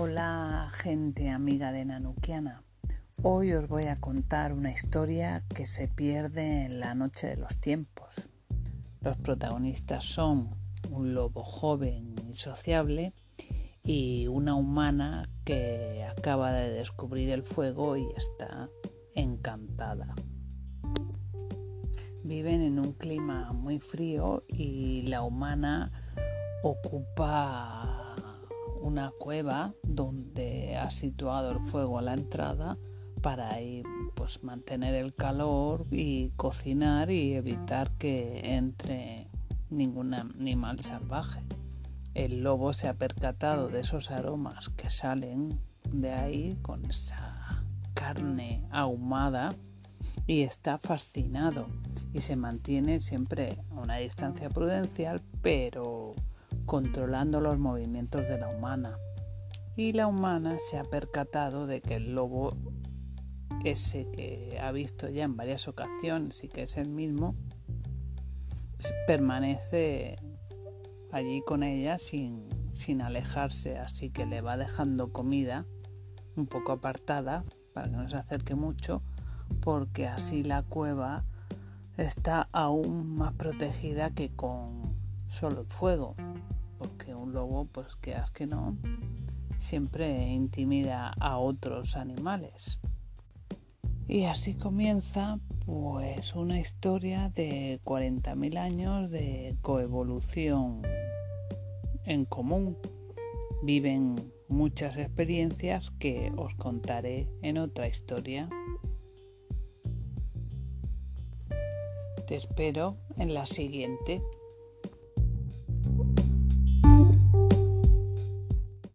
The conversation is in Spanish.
Hola gente amiga de Nanukiana. Hoy os voy a contar una historia que se pierde en la noche de los tiempos. Los protagonistas son un lobo joven y sociable y una humana que acaba de descubrir el fuego y está encantada. Viven en un clima muy frío y la humana ocupa una cueva donde ha situado el fuego a la entrada para ahí pues mantener el calor y cocinar y evitar que entre ningún animal salvaje. El lobo se ha percatado de esos aromas que salen de ahí con esa carne ahumada y está fascinado y se mantiene siempre a una distancia prudencial pero controlando los movimientos de la humana. Y la humana se ha percatado de que el lobo, ese que ha visto ya en varias ocasiones y que es el mismo, permanece allí con ella sin, sin alejarse, así que le va dejando comida un poco apartada para que no se acerque mucho, porque así la cueva está aún más protegida que con solo el fuego porque un lobo, pues que que no, siempre intimida a otros animales. Y así comienza pues una historia de 40.000 años de coevolución en común. Viven muchas experiencias que os contaré en otra historia. Te espero en la siguiente.